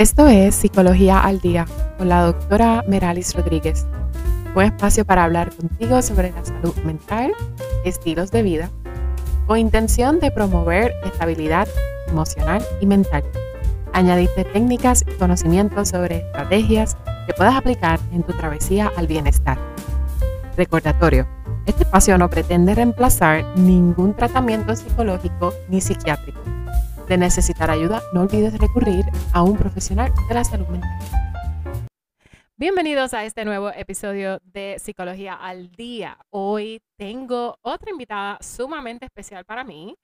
Esto es Psicología al Día con la doctora Meralis Rodríguez. Un espacio para hablar contigo sobre la salud mental, estilos de vida, con intención de promover estabilidad emocional y mental. Añadirte técnicas y conocimientos sobre estrategias que puedas aplicar en tu travesía al bienestar. Recordatorio, este espacio no pretende reemplazar ningún tratamiento psicológico ni psiquiátrico de necesitar ayuda, no olvides recurrir a un profesional de la salud mental. Bienvenidos a este nuevo episodio de Psicología al Día. Hoy tengo otra invitada sumamente especial para mí.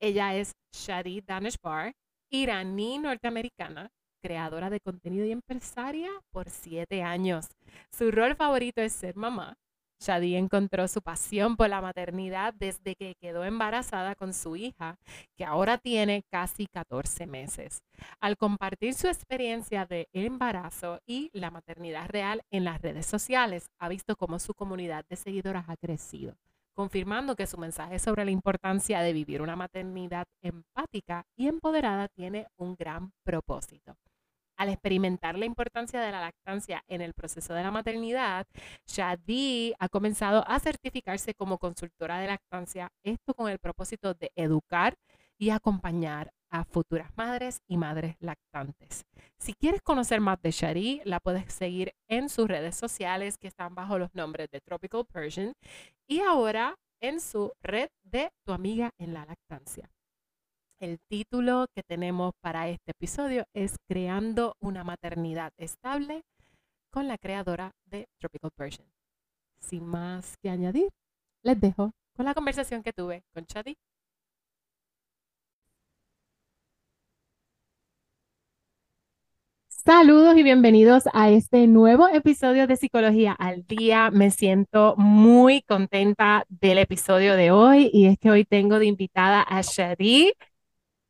Ella es Shadi Daneshbar, iraní norteamericana, creadora de contenido y empresaria por siete años. Su rol favorito es ser mamá Shadi encontró su pasión por la maternidad desde que quedó embarazada con su hija, que ahora tiene casi 14 meses. Al compartir su experiencia de embarazo y la maternidad real en las redes sociales, ha visto cómo su comunidad de seguidoras ha crecido, confirmando que su mensaje sobre la importancia de vivir una maternidad empática y empoderada tiene un gran propósito al experimentar la importancia de la lactancia en el proceso de la maternidad, Shadi ha comenzado a certificarse como consultora de lactancia, esto con el propósito de educar y acompañar a futuras madres y madres lactantes. Si quieres conocer más de Shadi, la puedes seguir en sus redes sociales que están bajo los nombres de Tropical Persian y ahora en su red de Tu amiga en la lactancia. El título que tenemos para este episodio es Creando una maternidad estable con la creadora de Tropical Persian. Sin más que añadir, les dejo con la conversación que tuve con Chadi. Saludos y bienvenidos a este nuevo episodio de Psicología al Día. Me siento muy contenta del episodio de hoy y es que hoy tengo de invitada a Shadi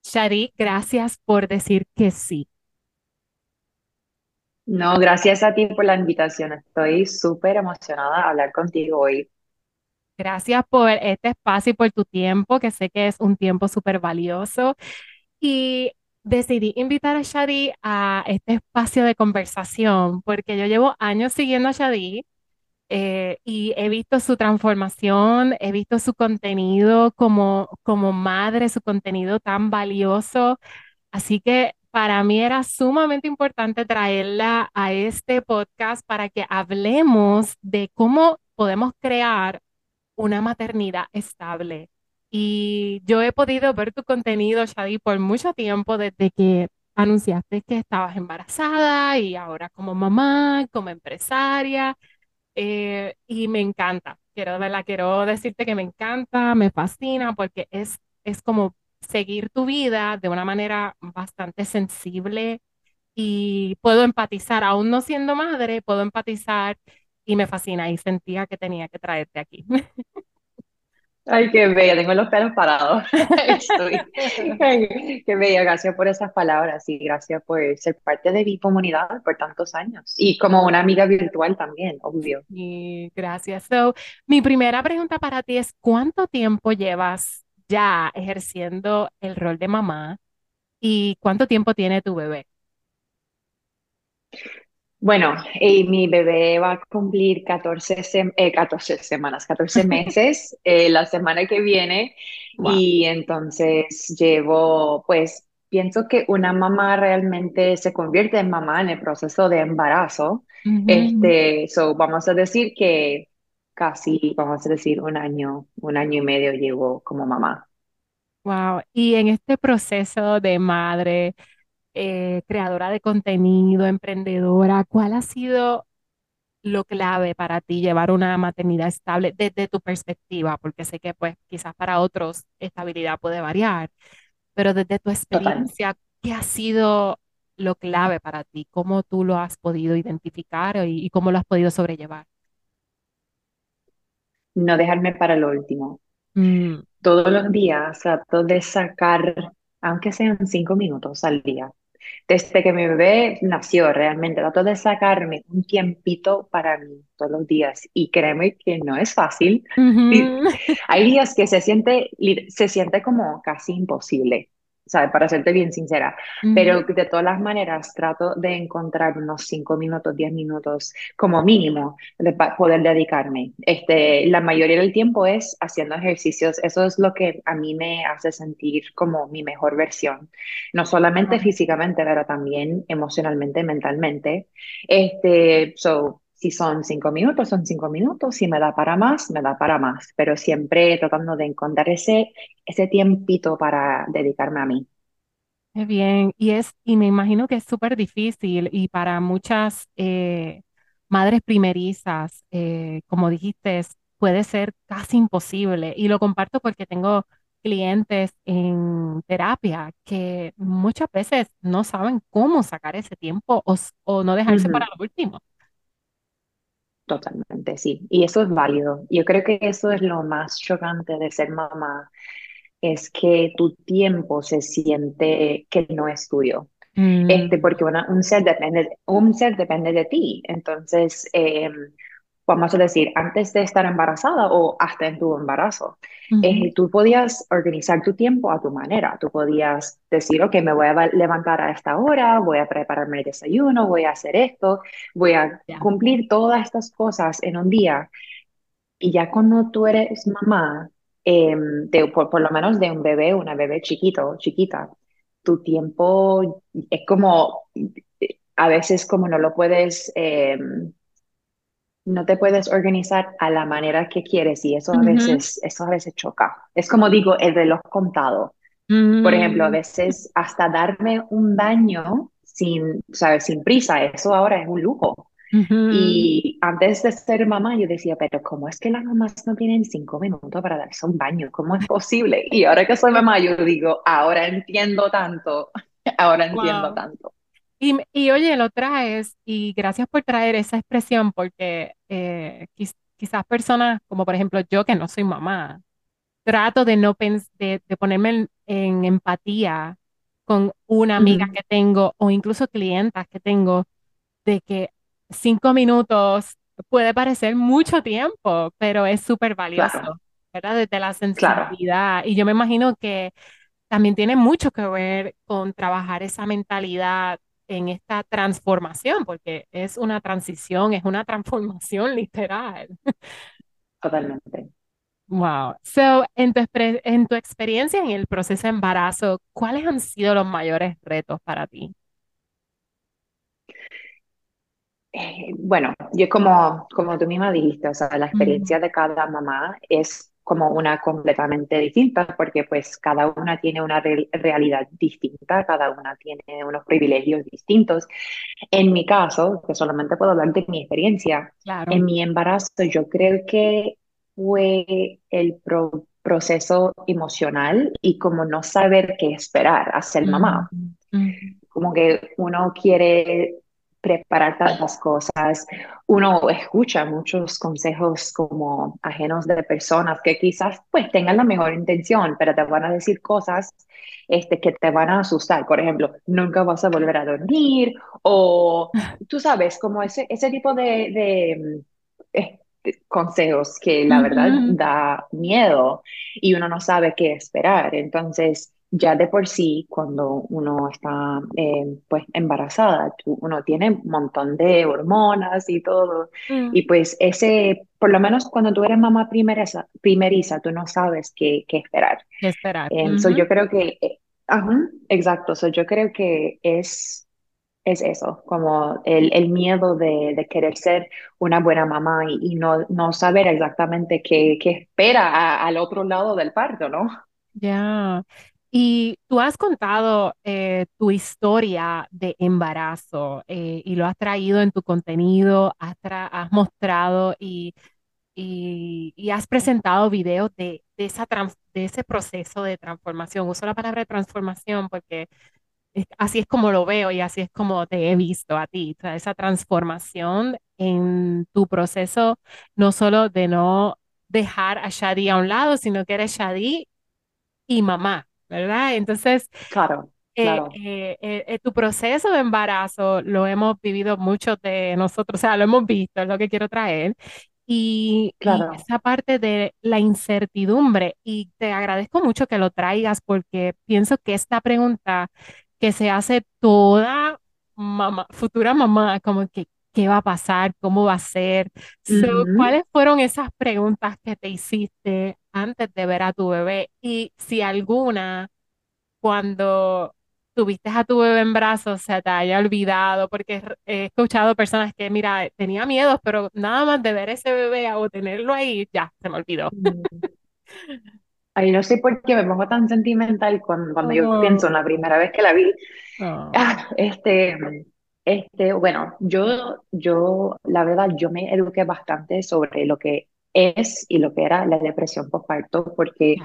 Shari, gracias por decir que sí. No, gracias a ti por la invitación. Estoy súper emocionada de hablar contigo hoy. Gracias por este espacio y por tu tiempo, que sé que es un tiempo súper valioso. Y decidí invitar a Shadi a este espacio de conversación porque yo llevo años siguiendo a Shadi eh, y he visto su transformación, he visto su contenido como, como madre, su contenido tan valioso. Así que para mí era sumamente importante traerla a este podcast para que hablemos de cómo podemos crear una maternidad estable. Y yo he podido ver tu contenido, Shadi, por mucho tiempo desde que anunciaste que estabas embarazada y ahora como mamá, como empresaria. Eh, y me encanta, quiero, ¿verdad? quiero decirte que me encanta, me fascina, porque es, es como seguir tu vida de una manera bastante sensible y puedo empatizar, aún no siendo madre, puedo empatizar y me fascina y sentía que tenía que traerte aquí. Ay, qué bella, tengo los pelos parados. Estoy. qué bella, gracias por esas palabras y gracias por ser parte de mi comunidad por tantos años. Y como una amiga virtual también, obvio. Y gracias. So, mi primera pregunta para ti es, ¿cuánto tiempo llevas ya ejerciendo el rol de mamá y cuánto tiempo tiene tu bebé? Bueno, y mi bebé va a cumplir 14, 14 eh, semanas, 14 meses eh, la semana que viene y entonces llevo, pues pienso que una mamá realmente se convierte en mamá en el proceso de embarazo. Este, so vamos a decir que casi, vamos a decir un año, un año y medio llevo como mamá. Wow, y en este proceso de madre, eh, creadora de contenido, emprendedora, ¿cuál ha sido lo clave para ti llevar una maternidad estable desde tu perspectiva? Porque sé que pues quizás para otros estabilidad puede variar, pero desde tu experiencia, ¿qué ha sido lo clave para ti? ¿Cómo tú lo has podido identificar y, cómo lo has podido sobrellevar? No dejarme para lo último. Mm. Todos los días trato de sacar, aunque sean cinco minutos al día, desde que mi bebé nació, realmente trato de sacarme un tiempito para mí todos los días y créeme que no es fácil. Hay días que se siente, se siente como casi imposible. ¿Sabes? Para serte bien sincera. Pero de todas las maneras trato de encontrar unos 5 minutos, 10 minutos como mínimo de poder dedicarme. Este, la mayoría del tiempo es haciendo ejercicios. Eso es lo que a mí me hace sentir como mi mejor versión. No solamente físicamente, pero también emocionalmente, mentalmente. Este, so, si son cinco minutos, son cinco minutos. Si me da para más, me da para más. Pero siempre tratando de encontrar ese, ese tiempito para dedicarme a mí. Qué bien. Y, es, y me imagino que es súper difícil y para muchas eh, madres primerizas, eh, como dijiste, puede ser casi imposible. Y lo comparto porque tengo clientes en terapia que muchas veces no saben cómo sacar ese tiempo o, no dejarse para lo último. Totalmente, sí. Y eso es válido. Yo creo que eso es lo más chocante de ser mamá, es que tu tiempo se siente que no es tuyo. Este, mm. porque un, ser depende, un ser depende de ti. Entonces, eh, vamos a decir, antes de estar embarazada o hasta en tu embarazo. Eh, tú podías organizar tu tiempo a tu manera. Tú podías decir, ok, me voy a levantar a esta hora, voy a prepararme el desayuno, voy a hacer esto, voy a cumplir todas estas cosas en un día. Y ya cuando tú eres mamá, em, por, por, lo menos de un bebé, una bebé chiquito, chiquita, tu tiempo es como, a veces como no lo puedes... Eh, no te puedes organizar a la manera que quieres y eso a veces, eso a veces choca. Es como digo, el reloj contado. Por ejemplo, a mm. veces hasta darme un baño sin, ¿sabes? sin prisa, eso ahora es un lujo. Y antes de ser mamá, yo decía, pero ¿cómo es que las mamás no tienen cinco minutos para darse un baño? ¿Cómo es posible? Y ahora que soy mamá, yo digo, ahora entiendo tanto, ahora entiendo tanto. Y, oye, lo traes y gracias por traer esa expresión porque eh, quizás personas como por ejemplo yo que no soy mamá, trato de no de, de ponerme en, empatía con una amiga que tengo o incluso clientas que tengo de que cinco minutos puede parecer mucho tiempo, pero es súper valioso, ¿verdad? Desde la sensibilidad. Y yo me imagino que también tiene mucho que ver con trabajar esa mentalidad en esta transformación, porque es una transición, es una transformación literal. Totalmente. Wow. So, en tu, en tu experiencia en el proceso de embarazo, ¿cuáles han sido los mayores retos para ti? Eh, bueno, yo como, como tú misma dijiste, o sea, la experiencia de cada mamá es como una completamente distinta, porque pues cada una tiene una realidad distinta, cada una tiene unos privilegios distintos. En mi caso, que solamente puedo hablar de mi experiencia, en mi embarazo yo creo que fue el proceso emocional y como no saber qué esperar a ser mamá. Como que uno quiere preparar tantas cosas. Uno escucha muchos consejos como ajenos de personas que quizás pues tengan la mejor intención, pero te van a decir cosas este, que te van a asustar. Por ejemplo, nunca vas a volver a dormir o tú sabes, como ese, ese tipo de, de, eh, consejos que la verdad da miedo y uno no sabe qué esperar. Entonces, ya de por sí, cuando uno está eh, pues embarazada, uno tiene un montón de hormonas y todo. Mm. Y pues ese, por lo menos cuando tú eres mamá primeriza, primeriza tú no sabes qué, qué esperar. ¿Qué esperar? Eh, yo creo que, eh, exacto, so, yo creo que es, es eso, como el, el miedo de, de, querer ser una buena mamá y, no, no saber exactamente qué, qué espera al otro lado del parto, ¿no? Ya. Y tú has contado eh, tu historia de embarazo eh, y lo has traído en tu contenido, has, has mostrado y, y, has presentado videos de, de, esa de ese proceso de transformación. Uso la palabra transformación porque así es como lo veo y así es como te he visto a ti. esa transformación en tu proceso, no solo de no dejar a Shadi a un lado, sino que eres Shadi y mamá ¿verdad? Entonces, claro. Eh, eh, eh, tu proceso de embarazo lo hemos vivido muchos de nosotros, o sea, lo hemos visto, es lo que quiero traer. y, esa parte de la incertidumbre. Y te agradezco mucho que lo traigas porque pienso que esta pregunta que se hace toda mamá, futura mamá, como que, ¿qué va a pasar? ¿Cómo va a ser? So, Ujú. ¿cuáles fueron esas preguntas que te hiciste antes de ver a tu bebé? Y si alguna cuando tuviste a tu bebé en brazos se te haya olvidado, porque he escuchado personas que, mira, tenía miedo, pero nada más de ver ese bebé o tenerlo ahí, ya, se me olvidó. Mm. Ay, no sé por qué me pongo tan sentimental cuando, cuando yo pienso en Oh, la primera vez que la vi. oh, Ah, este, este, bueno, yo, yo, la verdad, yo me eduqué bastante sobre lo que es y lo que era la depresión postparto, porque,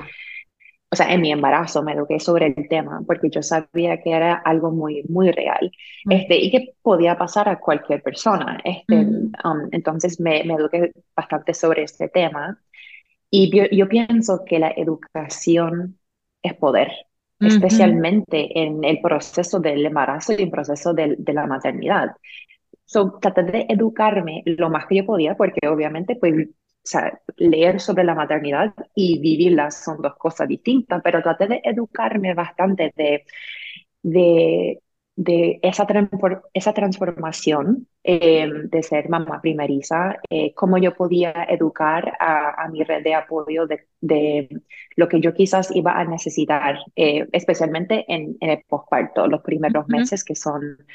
o sea, en mi embarazo me eduqué sobre el tema, porque yo sabía que era algo muy, muy real, Mm, este, y que podía pasar a cualquier persona. Este, ujú, um, entonces me, me eduqué bastante sobre este tema. Y yo, yo pienso que la educación es poder, especialmente en el proceso del embarazo y el proceso de, la maternidad. So, traté de educarme lo más que yo podía, porque obviamente, pues, o leer sobre la maternidad y vivirla son dos cosas distintas, pero traté de educarme bastante de de, de esa, esa transformación eh, de ser mamá primeriza, eh, cómo yo podía educar a, a mi red de apoyo de, de lo que yo quizás iba a necesitar, eh, especialmente en, en el posparto, los primeros meses que son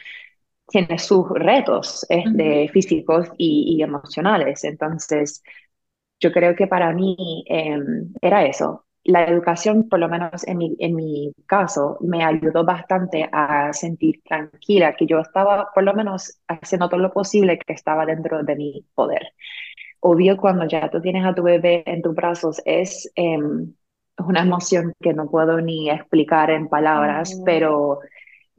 tiene sus retos este, físicos y, y emocionales. Entonces, yo creo que para mí eh, era eso. La educación, por lo menos en mi, en mi caso, me ayudó bastante a sentir tranquila, que yo estaba por lo menos haciendo todo lo posible que estaba dentro de mi poder. Obvio, cuando ya tú tienes a tu bebé en tus brazos, es eh, una emoción que no puedo ni explicar en palabras, pero,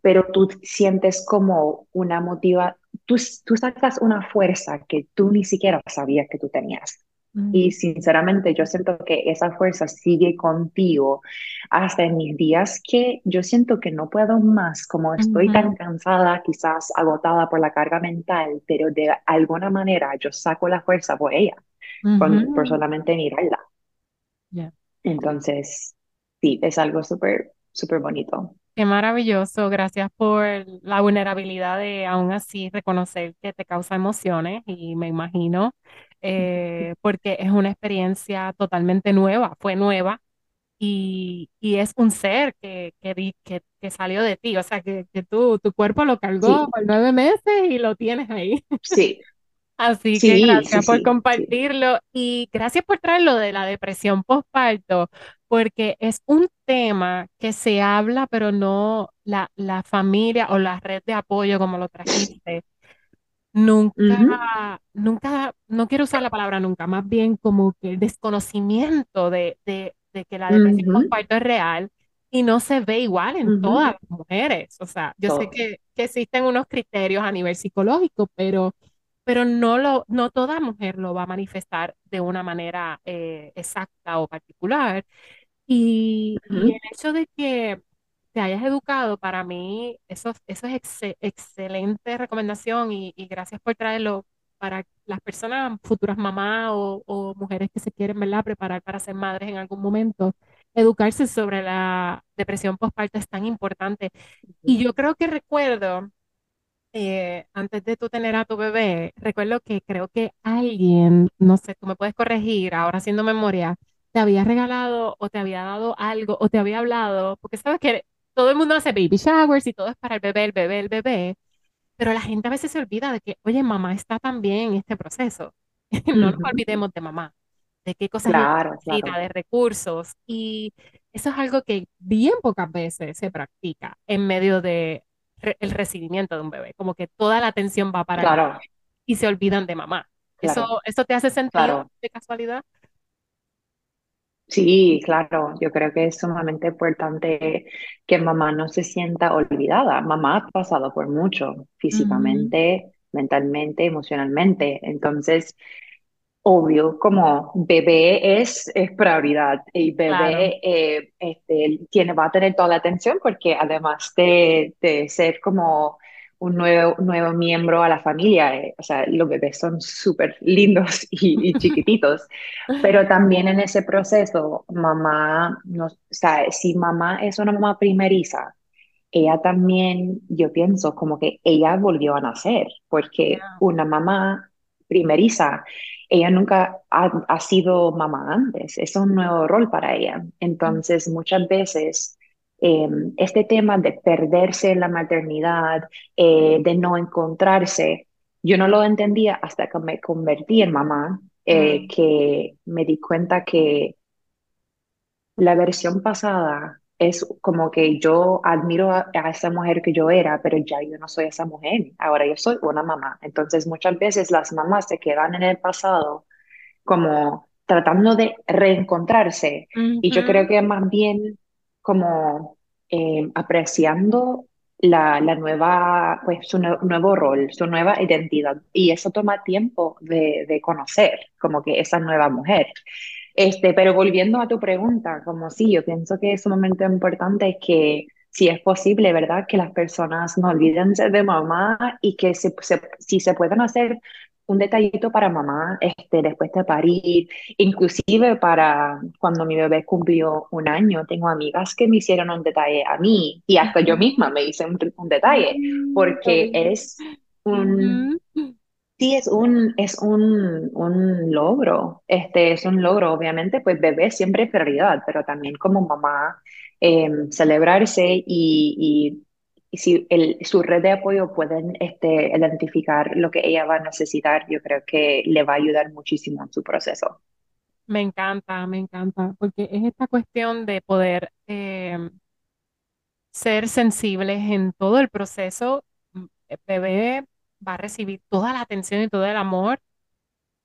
pero tú sientes como una motiva, tú, tú sacas una fuerza que tú ni siquiera sabías que tú tenías. Y mm, sinceramente yo siento que esa fuerza sigue contigo hasta en mis días que yo siento que no puedo más, como estoy ujú, tan cansada, quizás agotada por la carga mental, pero de alguna manera yo saco la fuerza por ella, por, por ujú, solamente mirarla. ya. Entonces, sí, es algo súper, súper bonito. Qué maravilloso, gracias por la vulnerabilidad de aún así reconocer que te causa emociones y me imagino, eh, porque es una experiencia totalmente nueva, fue nueva y, y es un ser que, que, que, que salió de ti, o sea, que, que tú, tu cuerpo lo cargó Sí, por nueve meses y lo tienes ahí. sí, Así que sí, sí, gracias por sí, sí. compartirlo y gracias por traer lo de la depresión postparto, porque es un tema que se habla, pero no la, la familia o la red de apoyo como lo trajiste. Nunca, Ujú, nunca, no quiero usar la palabra nunca, más bien como que el desconocimiento de, de, de que la depresión ujú, postparto es real y no se ve igual en ujú. todas las mujeres. O sea, yo sé Todo. que, que existen unos criterios a nivel psicológico, pero, pero no, lo, no toda mujer lo va a manifestar de una manera eh, exacta o particular. Y, y el hecho de que te hayas educado, para mí, eso, eso es exce- excelente recomendación y, y gracias por traerlo para las personas, futuras mamás o, o mujeres que se quieren, ¿verdad?, preparar para ser madres en algún momento. Educarse sobre la depresión postparto es tan importante. Y yo creo que recuerdo eh, antes de tú tener a tu bebé, recuerdo que creo que alguien, no sé, tú me puedes corregir ahora haciendo memoria, te había regalado o te había dado algo o te había hablado, porque sabes que todo el mundo hace baby showers y todo es para el bebé, el bebé, el bebé, pero la gente a veces se olvida de que, oye, mamá está también en este proceso. No nos olvidemos de mamá, de qué cosas Claro, necesita, claro, de recursos. Y eso es algo que bien pocas veces se practica en medio de re- el recibimiento de un bebé. Como que toda la atención va para el bebé y se olvidan de mamá. ¿Eso, eso te hace sentido de casualidad? Sí, claro, yo creo que es sumamente importante que mamá no se sienta olvidada. Mamá ha pasado por mucho, físicamente, mentalmente, emocionalmente. Entonces, obvio, como bebé es, es prioridad y Claro. bebé eh, este, tiene, va a tener toda la atención porque además de, de ser como un nuevo, nuevo miembro a la familia. eh, O sea, los bebés son súper lindos y, y chiquititos, pero también en ese proceso, mamá, no, o sea, si mamá es una mamá primeriza, ella también, yo pienso como que ella volvió a nacer, porque Yeah. una mamá primeriza, ella nunca ha, ha sido mamá antes, es un nuevo rol para ella. Entonces, muchas veces eh, este tema de perderse en la maternidad, eh, de no encontrarse, yo no lo entendía hasta que me convertí en mamá, eh, Mm, que me di cuenta que la versión pasada es como que yo admiro a, a esa mujer que yo era, pero ya yo no soy esa mujer, ahora yo soy una mamá. Entonces muchas veces las mamás se quedan en el pasado como tratando de reencontrarse y yo creo que más bien como eh, apreciando la, la nueva, pues su nue- nuevo rol, su nueva identidad y eso toma tiempo de, de conocer como que esa nueva mujer. Este, pero volviendo a tu pregunta, como sí, yo pienso que es sumamente importante que si es posible, ¿verdad? Que las personas no olviden de mamá y que se, se- si se pueden hacer un detallito para mamá, este, después de parir, inclusive para cuando mi bebé cumplió un año, tengo amigas que me hicieron un detalle a mí y hasta yo misma me hice un, un detalle, Mm, porque es un. Sí, es un, es un, un logro, este es un logro, obviamente, pues bebé siempre es prioridad, pero también como mamá, eh, celebrarse y, y, y si el, su red de apoyo pueden este, identificar lo que ella va a necesitar, yo creo que le va a ayudar muchísimo en su proceso. Me encanta, me encanta, porque es esta cuestión de poder em, ser sensibles en todo el proceso. El bebé va a recibir toda la atención y todo el amor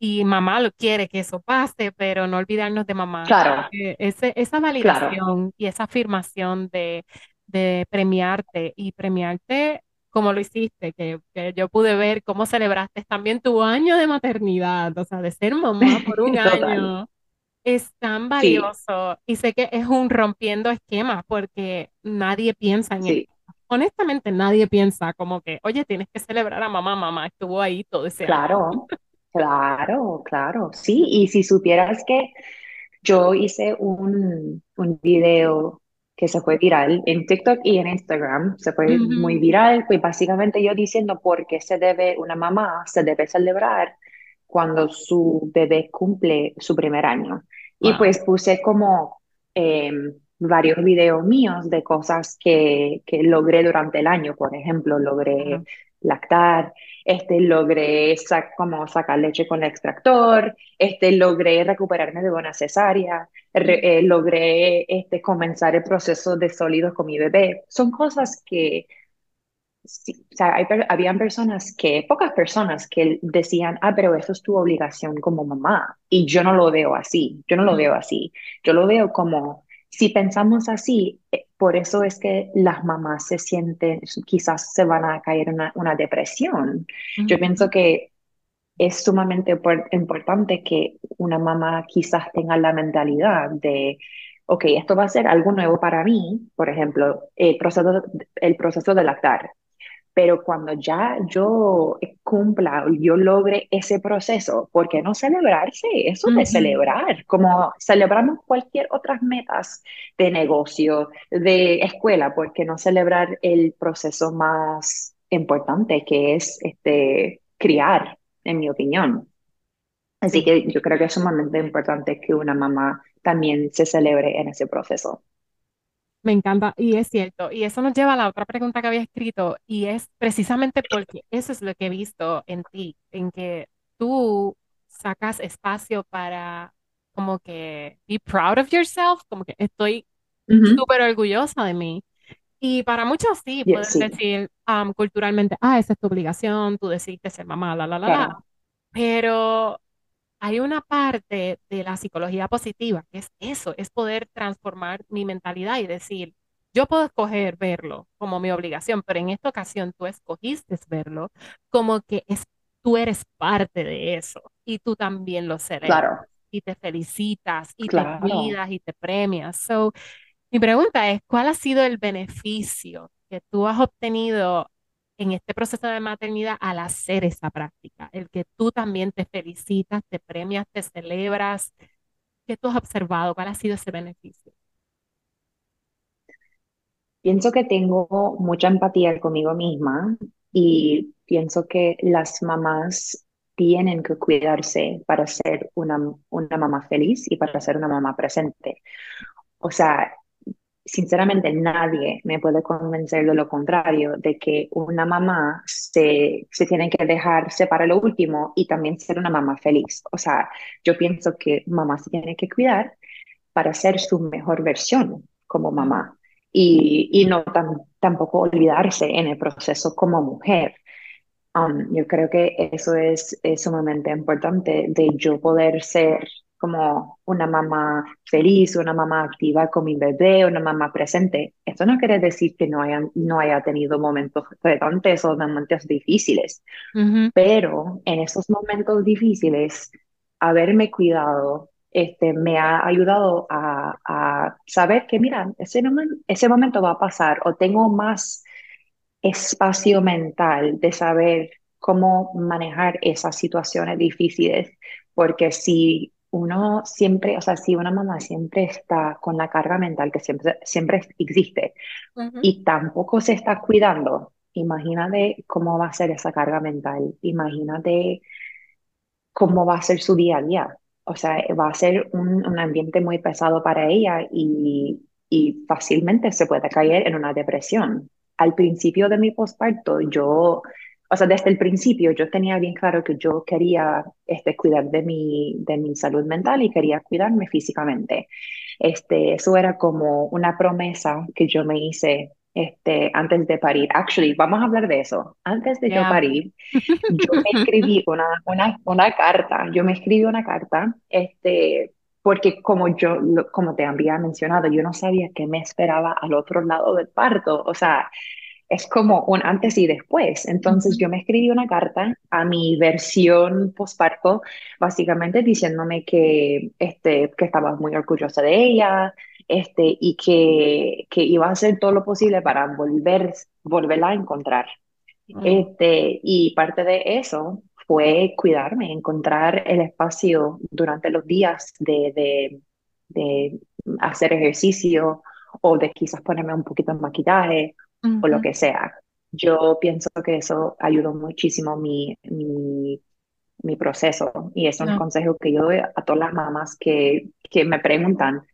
y mamá lo quiere que eso pase, pero no olvidarnos de mamá. Claro, Eh, ese- esa claro. validación y esa afirmación de, de premiarte y premiarte como lo hiciste, que, que yo pude ver cómo celebraste también tu año de maternidad, o sea, de ser mamá por un año. Es tan Sí, valioso y sé que es un rompiendo esquemas porque nadie piensa en sí, Honestamente, nadie piensa como que, oye, tienes que celebrar a mamá, mamá estuvo ahí todo ese año. claro, claro, claro. Sí, y si supieras que Yo hice un, un video que se fue viral en TikTok y en Instagram. Se fue muy viral, pues básicamente yo diciendo por qué se debe, una mamá se debe celebrar cuando su bebé cumple su primer año. Y pues puse como eh, varios videos míos de cosas que, que logré durante el año. Por ejemplo, logré lactar, este, logré sa- como sacar leche con el extractor, este, logré recuperarme de una cesárea, re- eh, logré este, comenzar el proceso de sólidos con mi bebé. Son cosas que, sí, o sea, hay habían personas que, pocas personas que decían, ah, pero eso es tu obligación como mamá. Y yo no lo veo así, yo no lo veo así. Yo lo veo como, si pensamos así, eh, por eso es que las mamás se sienten, quizás se van a caer en una, una depresión. Yo pienso que es sumamente por- importante que una mamá quizás tenga la mentalidad de, ok, esto va a ser algo nuevo para mí, por ejemplo, el proceso, el proceso de lactar, pero cuando ya yo cumpla, yo logre ese proceso, ¿por qué no celebrarse? Eso de ujú. celebrar, como celebramos cualquier otras metas de negocio, de escuela, ¿por qué no celebrar el proceso más importante que es este, criar, en mi opinión? Así Sí, que yo creo que es sumamente importante que una mamá también se celebre en ese proceso. Me encanta y es cierto. Y eso nos lleva a la otra pregunta que había escrito y es precisamente porque eso es lo que he visto en ti, en que tú sacas espacio para como que be proud of yourself, como que estoy Ujú. súper orgullosa de mí. Y para muchos sí, Ye- pueden Sí, decir um, culturalmente, ah, esa es tu obligación, tú decidiste ser mamá, la, la, la, la. claro, Pero hay una parte de la psicología positiva que es eso, es poder transformar mi mentalidad y decir, yo puedo escoger verlo como mi obligación, pero en esta ocasión tú escogiste verlo como que es, tú eres parte de eso y tú también lo celebras claro, y te felicitas y te cuidas y te premias. So, mi pregunta es, ¿cuál ha sido el beneficio que tú has obtenido? En este proceso de maternidad al hacer esa práctica, el que tú también te felicitas, te premias, te celebras. ¿Qué tú has observado? ¿Cuál ha sido ese beneficio? Pienso que tengo mucha empatía conmigo misma y pienso que las mamás tienen que cuidarse para ser una, una mamá feliz y para ser una mamá presente. O sea, sinceramente nadie me puede convencer de lo contrario, de que una mamá se, se tiene que dejarse para lo último y también ser una mamá feliz. O sea, yo pienso que mamá se tiene que cuidar para ser su mejor versión como mamá y, y no tampoco olvidarse en el proceso como mujer. Um, yo creo que eso es, es sumamente importante de yo poder ser como una mamá feliz, una mamá activa con mi bebé, una mamá presente. Esto no quiere decir que no haya, no haya tenido momentos retantes o momentos difíciles, pero en esos momentos difíciles, haberme cuidado este, me ha ayudado a, a saber que, mira, ese, ese momento va a pasar o tengo más espacio mental de saber cómo manejar esas situaciones difíciles, porque si uno siempre, o sea, si una mamá siempre está con la carga mental que siempre, siempre existe y tampoco se está cuidando, imagínate cómo va a ser esa carga mental, imagínate cómo va a ser su día a día. O sea, va a ser un, un ambiente muy pesado para ella y, y fácilmente se puede caer en una depresión. Al principio de mi posparto, yo o sea, desde el principio yo tenía bien claro que yo quería este, cuidar de mi, de mi salud mental y quería cuidarme físicamente. Este, eso era como una promesa que yo me hice este, antes de parir. Actually, vamos a hablar de eso. Antes de yo parir, yo me escribí una, una, una carta, yo me escribí una carta, este, porque como yo, como te había mencionado, yo no sabía qué me esperaba al otro lado del parto. O sea, es como un antes y después. Entonces yo me escribí una carta a mi versión postparto, básicamente diciéndome que, este, que estaba muy orgullosa de ella este, y que, que iba a hacer todo lo posible para volver, volverla a encontrar. Este, y parte de eso fue cuidarme, encontrar el espacio durante los días de, de, de hacer ejercicio o de quizás ponerme un poquito de maquillaje o lo que sea. Yo pienso que eso ayudó muchísimo mi, mi, mi proceso y es un consejo que yo doy a todas las mamás que, que me preguntan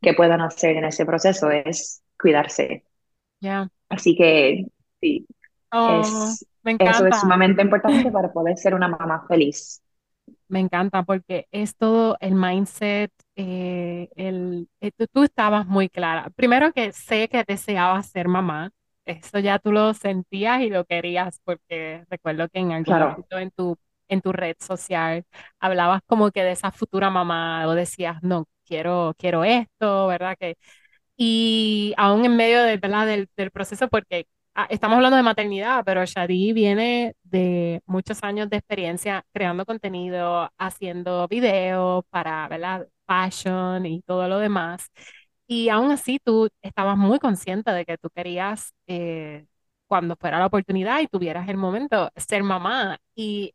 qué puedan hacer en ese proceso, es cuidarse. ya Así que sí, oh, es, eso es sumamente importante para poder ser una mamá feliz. Me encanta porque es todo el mindset, eh, el, eh, tú, tú, estabas muy clara. Primero que sé que deseabas ser mamá, eso ya tú lo sentías y lo querías, porque recuerdo que en algún momento en tu, en tu red social hablabas como que de esa futura mamá o decías, no, quiero, quiero esto, ¿verdad? Que, y aún en medio de, ¿verdad? Del, del proceso, porque ah, estamos hablando de maternidad, pero Shadi viene de muchos años de experiencia creando contenido, haciendo videos para, ¿verdad? Fashion y todo lo demás. Y aún así tú estabas muy consciente de que tú querías, eh, cuando fuera la oportunidad y tuvieras el momento, ser mamá. Y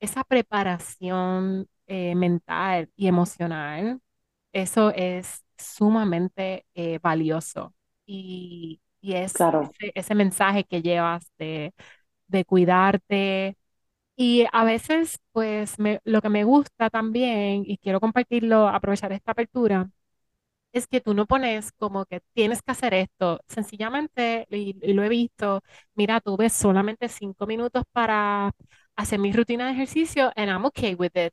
esa preparación eh, mental y emocional, eso es sumamente eh, valioso. Y, y es ese, mensaje que llevas de, de cuidarte. Y a veces, pues, lo que me gusta también, y quiero compartirlo, aprovechar esta apertura, es que tú no pones como que tienes que hacer esto. Sencillamente, y, lo he visto, mira, tuve solamente cinco minutos para hacer mi rutina de ejercicio and I'm okay with it.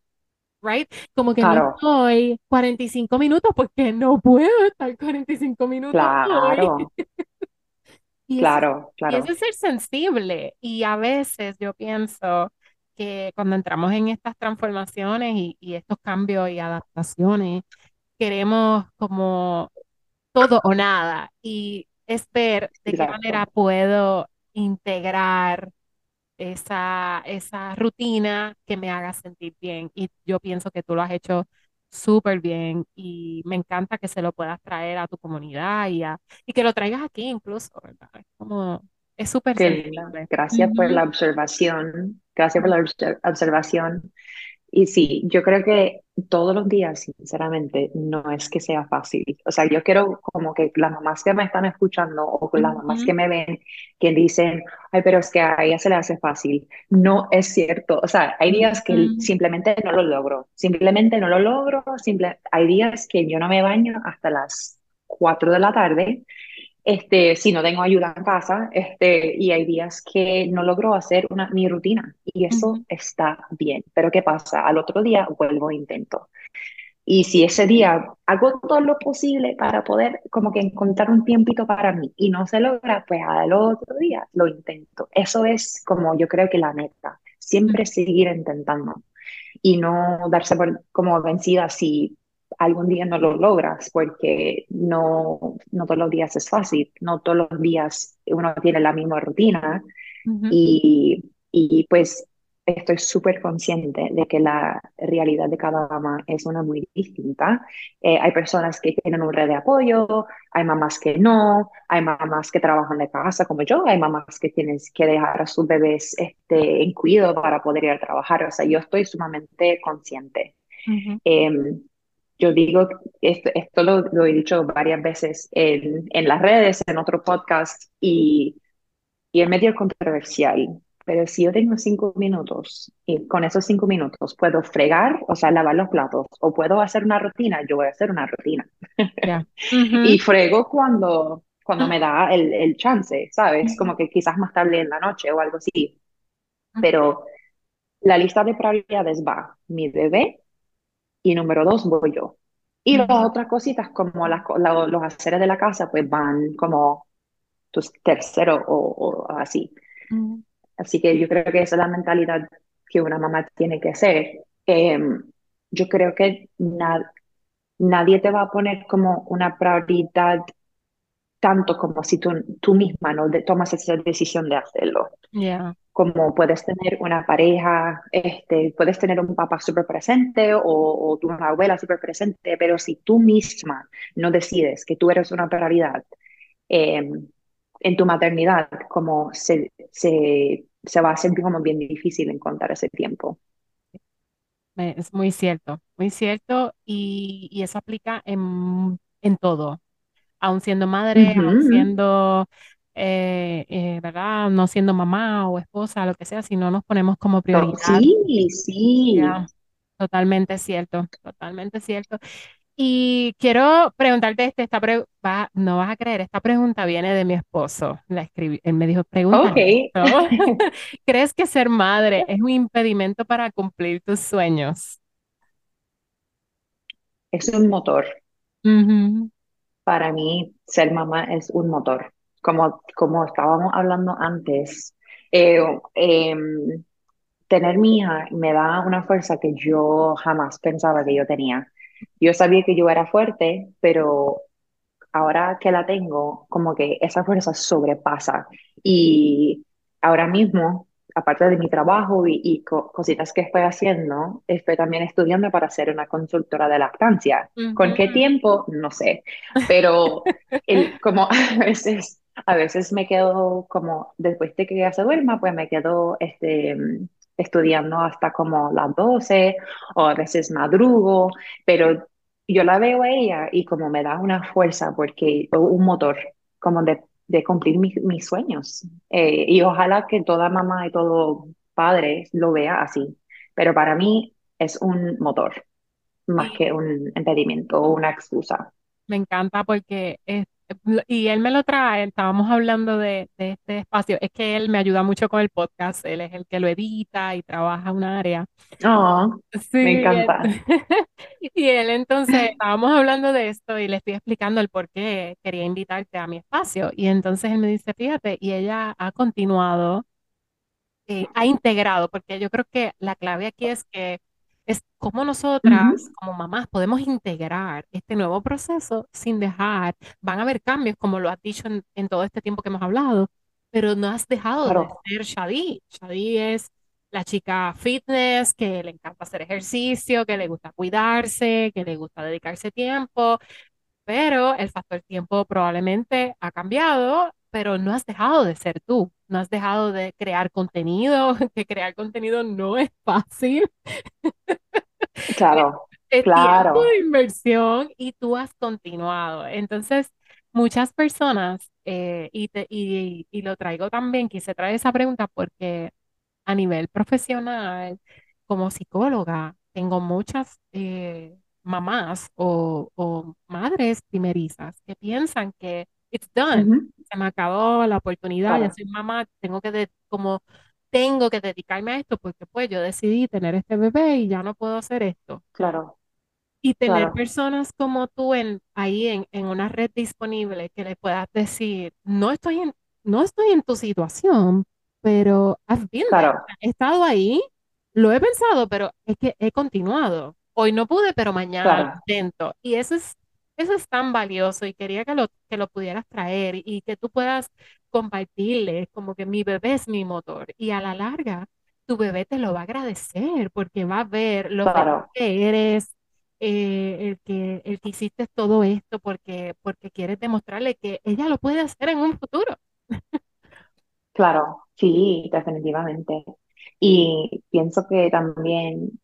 Right? Como que no estoy 45 minutos porque no puedo estar 45 minutos. Claro. y claro, claro. Y eso es ser sensible. Y a veces yo pienso que cuando entramos en estas transformaciones y, y estos cambios y adaptaciones, queremos como todo o nada y es ver de qué manera puedo integrar esa, esa rutina que me haga sentir bien. Y yo pienso que tú lo has hecho súper bien y me encanta que se lo puedas traer a tu comunidad y, y que lo traigas aquí incluso, ¿verdad? como Es súper. Gracias por la observación. Gracias por la observación. Y sí, yo creo que todos los días, sinceramente, no es que sea fácil. O sea, yo quiero como que las mamás que me están escuchando o las mamás que me ven, que dicen, ay, pero es que a ella se le hace fácil. No es cierto. O sea, hay días que simplemente no lo logro. Simplemente no lo logro. Simple... Hay días que yo no me baño hasta las 4 de la tarde este, si no tengo ayuda en casa, este, y hay días que no logro hacer una, mi rutina y eso está bien. Pero ¿qué pasa? Al otro día vuelvo e intento. Y si ese día hago todo lo posible para poder como que encontrar un tiempito para mí y no se logra, pues al otro día lo intento. Eso es como yo creo que la meta, siempre seguir intentando y no darse por, como vencida si algún día no lo logras porque no, no todos los días es fácil, no todos los días uno tiene la misma rutina y, y, pues estoy súper consciente de que la realidad de cada mamá es una muy distinta. Eh, hay personas que tienen un red de apoyo, hay mamás que no, hay mamás que trabajan de casa como yo, hay mamás que tienen que dejar a sus bebés este, en cuidado para poder ir a trabajar. O sea, yo estoy sumamente consciente yo digo, esto, esto lo, he dicho varias veces en, en, las redes, en otro podcast, y, y es medio controversial, pero si yo tengo cinco minutos y con esos cinco minutos puedo fregar, o sea, lavar los platos, o puedo hacer una rutina, yo voy a hacer una rutina. Y frego cuando, cuando me da el, el chance, ¿sabes? Como que quizás más tarde en la noche o algo así. Pero la lista de prioridades va mi bebé, y número dos voy yo. Y las otras cositas como las, los haceres de la casa pues van como tus tercero o, así. Así que yo creo que esa es la mentalidad que una mamá tiene que hacer. Em, yo creo que nadie te va a poner como una prioridad tanto como si tú, tú misma no tomas esa decisión de hacerlo. Yeah como puedes tener una pareja, este, puedes tener un papá súper presente o, o tu abuela súper presente, pero si tú misma no decides que tú eres una prioridad em, en tu maternidad, como se, se, se va a sentir como bien difícil encontrar ese tiempo. Es muy cierto, muy cierto y, y eso aplica en, en todo, aún siendo madre, aún siendo eh, eh, ¿verdad? No siendo mamá o esposa, lo que sea, si no nos ponemos como prioridad. Sí, sí. totalmente cierto, totalmente cierto. Y quiero preguntarte este, esta va, no vas a creer, esta pregunta viene de mi esposo. La escribí, él me dijo, pregunta. ¿Crees que ser madre es un impedimento para cumplir tus sueños? Es un motor. Para mí, ser mamá es un motor como, como estábamos hablando antes, eh, em, tener mi hija me da una fuerza que yo jamás pensaba que yo tenía. Yo sabía que yo era fuerte, pero ahora que la tengo, como que esa fuerza sobrepasa. Y ahora mismo aparte de mi trabajo y, cositas que estoy haciendo, estoy también estudiando para ser una consultora de lactancia. ¿Con qué tiempo? No sé, pero el, como a veces, a veces me quedo como, después de que ella se duerma, pues me quedo este, estudiando hasta como las 12 o a veces madrugo, pero yo la veo a ella y como me da una fuerza porque un motor como de de cumplir mis, sueños. Eh, y ojalá que toda mamá y todo padre lo vea así. Pero para mí es un motor, más que un impedimento o una excusa. Me encanta porque es, y él me lo trae, estábamos hablando de, de, este espacio, es que él me ayuda mucho con el podcast, él es el que lo edita y trabaja un área. Oh, sí, me encanta. Y él, entonces, estábamos hablando de esto y le estoy explicando el por qué quería invitarte a mi espacio. Y entonces él me dice, fíjate, y ella ha continuado, eh, ha integrado, porque yo creo que la clave aquí es que es cómo nosotras, como mamás, podemos integrar este nuevo proceso sin dejar, van a haber cambios, como lo has dicho en, todo este tiempo que hemos hablado, pero no has dejado de ser Shadi. Shadi es la chica fitness, que le encanta hacer ejercicio, que le gusta cuidarse, que le gusta dedicarse tiempo, pero el factor tiempo probablemente ha cambiado, pero no has dejado de ser tú, no has dejado de crear contenido, que crear contenido no es fácil. Claro, es claro. tiempo de inversión y tú has continuado. Entonces, muchas personas, eh, y, te, y, y, lo traigo también, quise traer esa pregunta porque a nivel profesional, como psicóloga, tengo muchas eh, mamás o, o, madres primerizas que piensan que it's done, se me acabó la oportunidad, ya soy mamá, tengo que, como, tengo que dedicarme a esto porque pues yo decidí tener este bebé y ya no puedo hacer esto. Claro. Y tener personas como tú en, ahí en, en, una red disponible que le puedas decir, no estoy en, no estoy en tu situación, pero has been claro. he estado ahí, lo he pensado, pero es que he continuado. Hoy no pude, pero mañana claro. intento. Y eso es, eso es tan valioso y quería que lo, que lo pudieras traer y que tú puedas compartirle como que mi bebé es mi motor. Y a la larga, tu bebé te lo va a agradecer porque va a ver lo claro. que eres, eh, el, que, el que hiciste todo esto porque, porque quieres demostrarle que ella lo puede hacer en un futuro. Claro, sí, definitivamente. Y pienso que también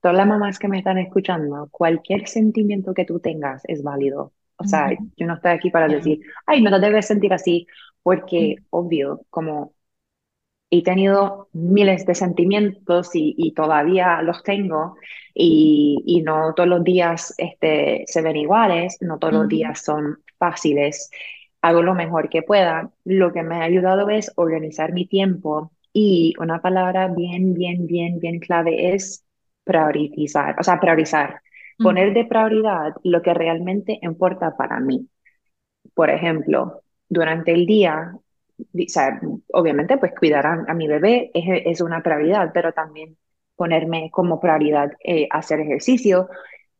todas las mamás que me están escuchando, cualquier sentimiento que tú tengas es válido. O sea, yo no estoy aquí para decir, ay, no te debes sentir así, porque obvio, como he tenido miles de sentimientos y, y todavía los tengo y, y, no todos los días este, se ven iguales, no todos los días son fáciles. Hago lo mejor que pueda. Lo que me ha ayudado es organizar mi tiempo y una palabra bien, bien, bien, bien clave es priorizar, o sea, priorizar. Poner de prioridad lo que realmente importa para mí. Por ejemplo, durante el día o sea, obviamente pues cuidar a, mi bebé es, es, una prioridad, pero también ponerme como prioridad eh, hacer ejercicio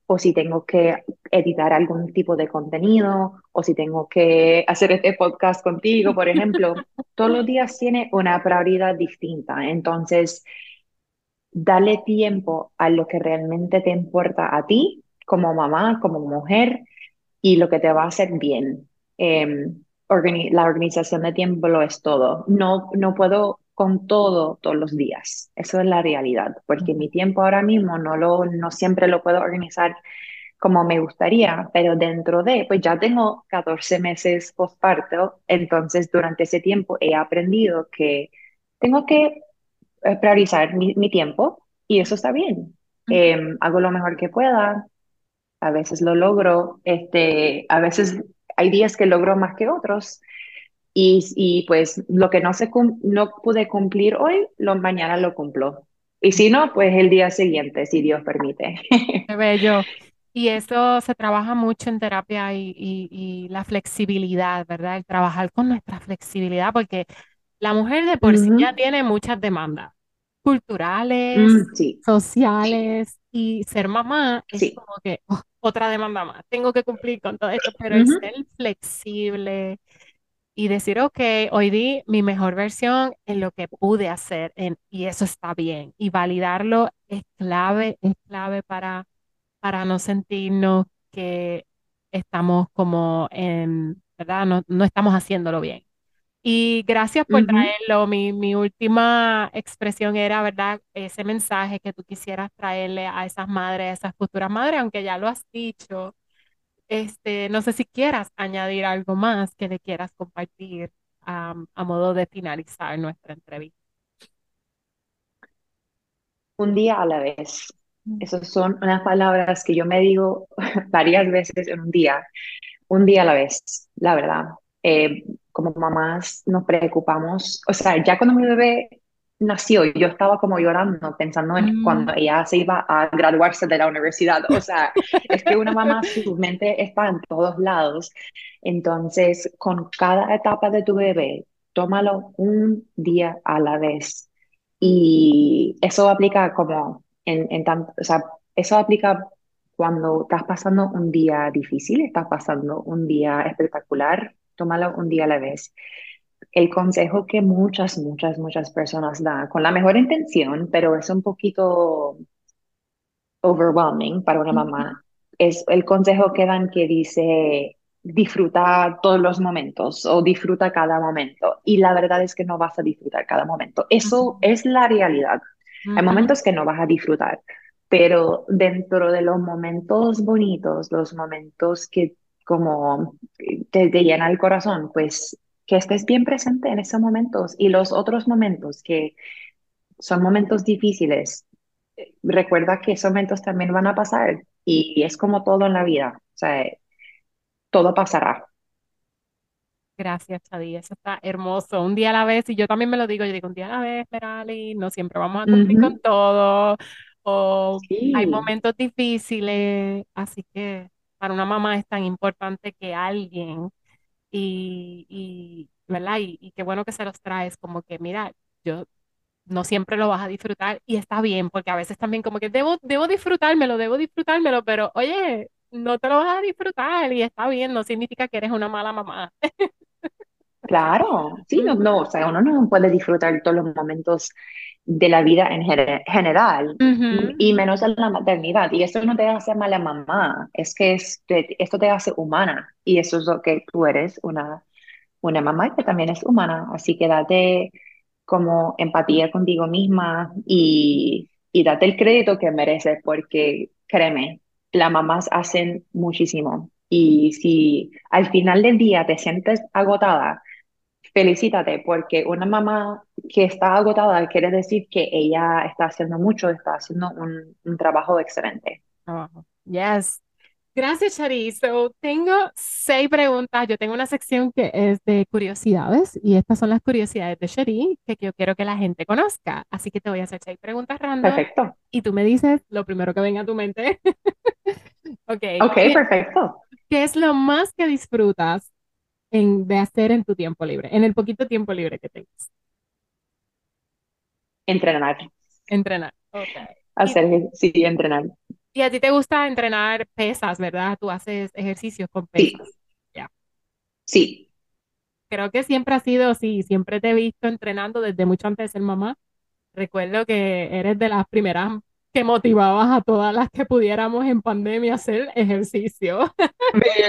o si tengo que editar algún tipo de contenido o si tengo que hacer este podcast contigo, por ejemplo, todos los días tiene una prioridad distinta. Entonces, dale tiempo a lo que realmente te importa a ti como mamá, como mujer y lo que te va a hacer bien. Eh, la organización de tiempo lo es todo. No, no puedo con todo todos los días. Eso es la realidad, porque mi tiempo ahora mismo no, lo, no siempre lo puedo organizar como me gustaría, pero dentro de, pues ya tengo 14 meses postparto, entonces durante ese tiempo he aprendido que tengo que priorizar mi, mi tiempo y eso está bien. Eh, hago lo mejor que pueda, a veces lo logro, este, a veces hay días que logro más que otros y, y pues lo que no, se no pude cumplir hoy, lo, mañana lo cumplo. Y si no, pues el día siguiente, si Dios permite. Qué bello. Y eso se trabaja mucho en terapia y, y, y, la flexibilidad, ¿verdad? El trabajar con nuestra flexibilidad, porque la mujer de por sí ya tiene muchas demandas culturales, Mm, sí, sociales, y ser mamá es sí. como que oh, otra demanda más, tengo que cumplir con todo esto, pero el Ujú. ser flexible y decir, ok, hoy di mi mejor versión en lo que pude hacer en- y eso está bien. Y validarlo es clave, es clave para, para no sentirnos que estamos como en, ¿verdad? No, no estamos haciéndolo bien. Y gracias por traerlo. Mi, mi última expresión era, ¿verdad? Ese mensaje que tú quisieras traerle a esas madres, a esas futuras madres, aunque ya lo has dicho. Este, no sé si quieras añadir algo más que le quieras compartir am, a modo de finalizar nuestra entrevista. Un día a la vez. Esas son unas palabras que yo me digo varias veces en un día. Un día a la vez, la verdad. Eh, como mamás nos preocupamos, o sea, ya cuando mi bebé nació, yo estaba como llorando, pensando en Mm, cuando ella se iba a graduarse de la universidad. O sea, es que una mamá, su mente está en todos lados. Entonces, con cada etapa de tu bebé, tómalo un día a la vez. Y eso aplica como en, en tanto, o sea, eso aplica cuando estás pasando un día difícil, estás pasando un día espectacular, tómalo un día a la vez. El consejo que muchas, muchas, muchas personas dan, con la mejor intención, pero es un poquito overwhelming para una mamá, es el consejo que dan que dice, disfruta todos los momentos o disfruta cada momento. Y la verdad es que no vas a disfrutar cada momento. Eso es la realidad. Hay momentos que no vas a disfrutar, pero dentro de los momentos bonitos, los momentos que como te, te llena el corazón, pues que estés bien presente en esos momentos y los otros momentos que son momentos difíciles, recuerda que esos momentos también van a pasar y es como todo en la vida, o sea, todo pasará. Gracias, Chadi, eso está hermoso. Un día a la vez, y yo también me lo digo, yo digo, un día a la vez, Merali, no siempre vamos a cumplir con todo, o hay momentos difíciles, así que para una mamá es tan importante que alguien, y, y ¿verdad? Y, y qué bueno que se los traes, como que, mira, yo no siempre lo vas a disfrutar y está bien, porque a veces también como que debo, debo disfrutármelo, debo disfrutármelo, pero oye, no te lo vas a disfrutar y está bien, no significa que eres una mala mamá. Claro, sí, no, no, o sea, uno no puede disfrutar todos los momentos de la vida en general y menos en la maternidad. Y eso no te hace mala mamá, es que esto te hace humana y eso es lo que tú eres, una, una mamá que también es humana. Así que date como empatía contigo misma y, y date el crédito que mereces porque créeme, las mamás hacen muchísimo. Y si al final del día te sientes agotada, felicítate, porque una mamá que está agotada quiere decir que ella está haciendo mucho, está haciendo un, un trabajo excelente. yes. Gracias, Shari. So, tengo seis preguntas. Yo tengo una sección que es de curiosidades y estas son las curiosidades de Shari que yo quiero que la gente conozca. Así que te voy a hacer seis preguntas random. Perfecto. Y tú me dices lo primero que venga a tu mente. ok. Ok, perfecto. ¿Qué es lo más que disfrutas en, de hacer en tu tiempo libre, en el poquito tiempo libre que tengas? Entrenar. Entrenar, ok. Hacer, sí, entrenar. Y a ti te gusta entrenar pesas, ¿verdad? Tú haces ejercicios con pesas. Sí. Sí. Creo que siempre ha sido así, siempre te he visto entrenando desde mucho antes de ser mamá. Recuerdo que eres de las primeras que motivabas a todas las que pudiéramos en pandemia hacer ejercicio.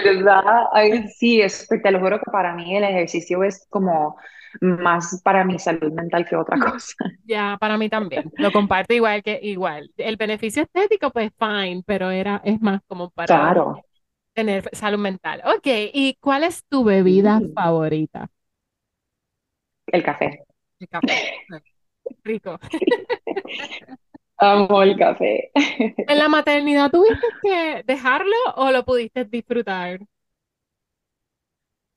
¿Verdad? Ay, sí, es, te lo juro que para mí el ejercicio es como más para mi salud mental que otra cosa. Ya, para mí también. Lo comparto igual que igual. El beneficio estético, pues fine, pero era, es más como para tener salud mental. Ok, ¿y cuál es tu bebida favorita? El café. El café. Rico. Amo el café. ¿En la maternidad tuviste que dejarlo o lo pudiste disfrutar?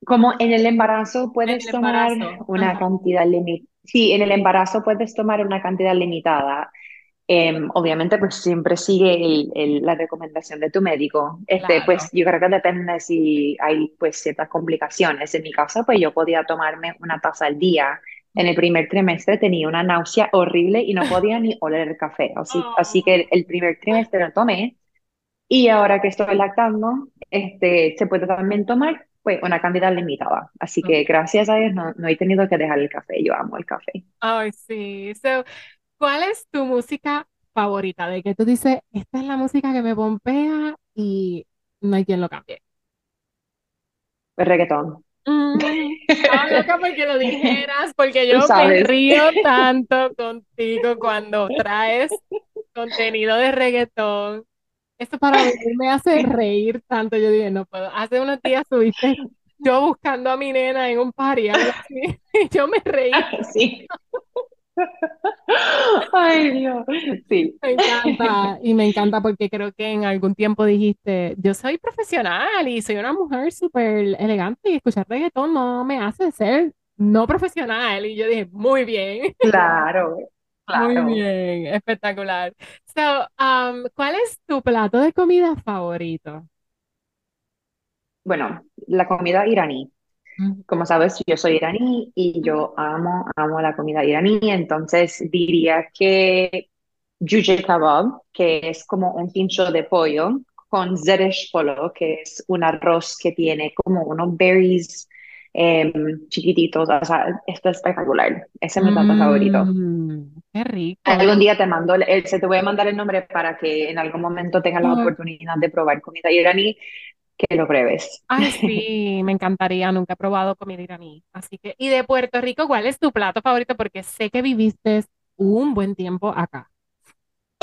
Como en el embarazo puedes tomar una cantidad limitada. Sí, en el embarazo puedes tomar una cantidad limitada. Em, obviamente, pues siempre sigue la recomendación de tu médico. Este, Pues yo creo que depende si hay pues ciertas complicaciones. En mi caso, pues yo podía tomarme una taza al día en el primer trimestre tenía una náusea horrible y no podía ni oler el café. Así, así que el, primer trimestre lo tomé y ahora que estoy lactando, este, se puede también tomar pues una cantidad limitada. Así que gracias a Dios no, no he tenido que dejar el café. Yo amo el café. Ay, sí. So, ¿cuál es tu música favorita? De que tú dices, esta es la música que me pompea y no hay quien lo cambie. El reggaetón. Estaba loca porque lo dijeras, porque yo me río tanto contigo cuando traes contenido de reggaetón. Esto para mí me hace reír tanto. Yo dije, no puedo. Hace unos días subiste yo buscando a mi nena en un party, algo así, y yo me reí. Sí. Ay, Dios. Sí. Me encanta. Y me encanta porque creo que en algún tiempo dijiste, yo soy profesional y soy una mujer súper elegante y escuchar reggaetón no me hace ser no profesional. Y yo dije, muy bien. Claro. Claro. Muy bien, espectacular. So, um, ¿cuál es tu plato de comida favorito? Bueno, la comida iraní. Como sabes, yo soy iraní y yo amo, amo la comida iraní, entonces diría que juje kebab, que es como un pincho de pollo, con zeresh polo, que es un arroz que tiene como unos berries em, chiquititos, o sea, esto es espectacular, ese es mi plato favorito. Mm, qué rico. Algún día te mando, el, se te voy a mandar el nombre para que en algún momento tengas la oportunidad de probar comida iraní, que lo pruebes. Ay, sí, me encantaría, nunca he probado comida iraní. Así que, y de Puerto Rico, ¿cuál es tu plato favorito? Porque sé que viviste un buen tiempo acá.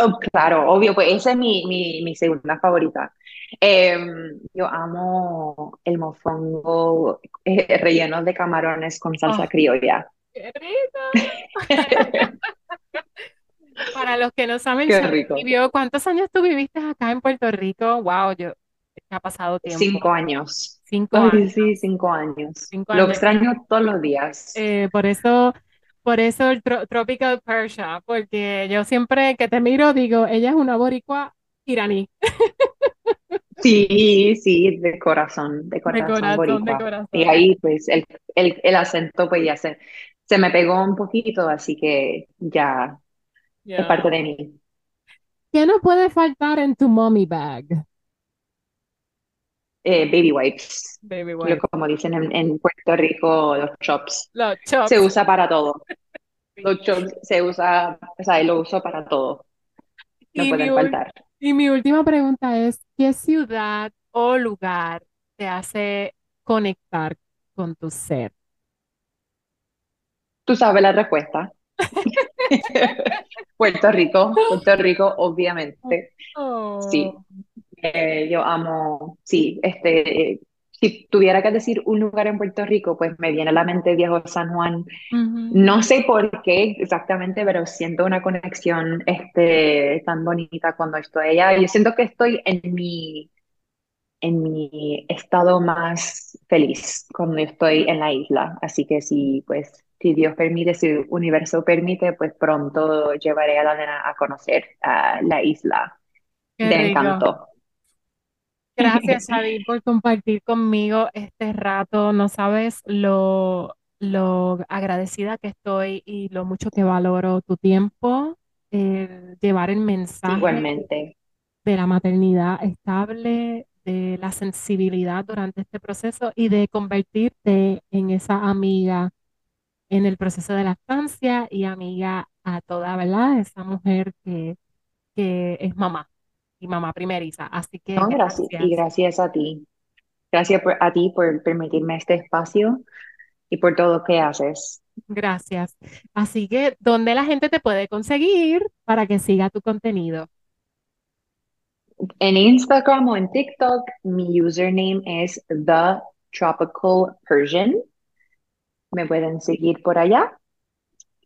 Oh, claro, obvio, pues esa es mi, mi, mi segunda favorita. Em, yo amo el mofongo eh, relleno de camarones con salsa Oh, criolla. qué rico. Para los que no saben, Qué Shari rico. vivió, ¿cuántos años tú viviste acá en Puerto Rico? Wow, yo, ha pasado tiempo. Cinco años. Cinco Ay, años, sí, cinco años. cinco Lo años. extraño todos los días. Eh, por eso, por eso el tro- Tropical Persia, porque yo siempre que te miro digo, ella es una boricua iraní, Sí, sí, de corazón, de de corazón corazón, de boricua. Y corazón. ahí, pues, el, el, el acento, pues, ya se, se me pegó un poquito, así que ya es parte de mí. ¿Qué no puede faltar en tu mommy bag? Eh, baby wipes, Baby lo, wipe. como dicen en, en Puerto Rico, los chops. Los Se chops. usa para todo. Sí. Los chops se usa, o sea, lo uso para todo. No Y pueden faltar. y mi última pregunta es, ¿qué ciudad o lugar te hace conectar con tu ser? Tú sabes la respuesta. Puerto Rico, Puerto Rico, obviamente. Sí, Oh, Eh, yo amo, sí, este, eh, si tuviera que decir un lugar en Puerto Rico, pues me viene a la mente Viejo San Juan. ujú. No sé por qué exactamente, pero siento una conexión, este, tan bonita cuando estoy allá. Yo siento que estoy en mi, en mi estado más feliz cuando estoy en la isla. Así que sí, pues, si Dios permite, si el universo permite, pues pronto llevaré a la nena a conocer a la isla Qué de rico. Encanto. Gracias, Xavi, por compartir conmigo este rato. No sabes lo, lo agradecida que estoy y lo mucho que valoro tu tiempo, llevar el mensaje Igualmente. de la maternidad estable, de la sensibilidad durante este proceso y de convertirte en esa amiga en el proceso de lactancia y amiga a toda, ¿verdad? Esa mujer que, que es mamá y mamá primeriza. Así que No, gracias. Y gracias. a ti. Gracias por- a ti por permitirme este espacio y por todo lo que haces. Gracias. Así que, ¿dónde la gente te puede conseguir para que siga tu contenido? En Instagram o en TikTok, mi username es The Tropical Persian. Me pueden seguir por allá.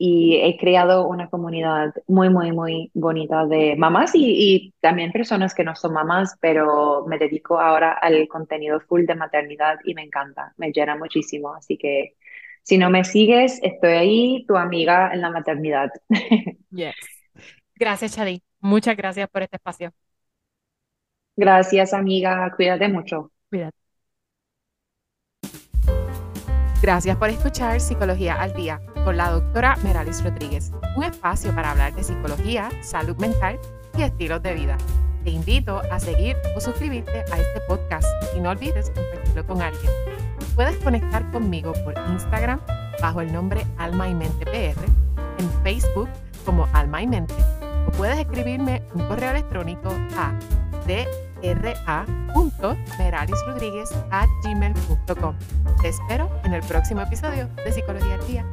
Y he creado una comunidad muy, muy, muy bonita de mamás y, y también personas que no son mamás, pero me dedico ahora al contenido full de maternidad y me encanta, me llena muchísimo. Así que si no me sigues, estoy ahí, tu amiga en la maternidad. Yes. Gracias, Shadi. Muchas gracias por este espacio. Gracias, amiga, cuídate mucho. Cuídate. Gracias por escuchar Psicología al Día con la doctora Meralis Rodríguez, un espacio para hablar de psicología, salud mental y estilos de vida. Te invito a seguir o suscribirte a este podcast y no olvides compartirlo con alguien. Puedes conectar conmigo por Instagram bajo el nombre Alma y Mente PR, en Facebook como Alma y Mente, o puedes escribirme un correo electrónico a dra.meralisrodríguez@gmail.com. Te espero en el próximo episodio de Psicología al Día.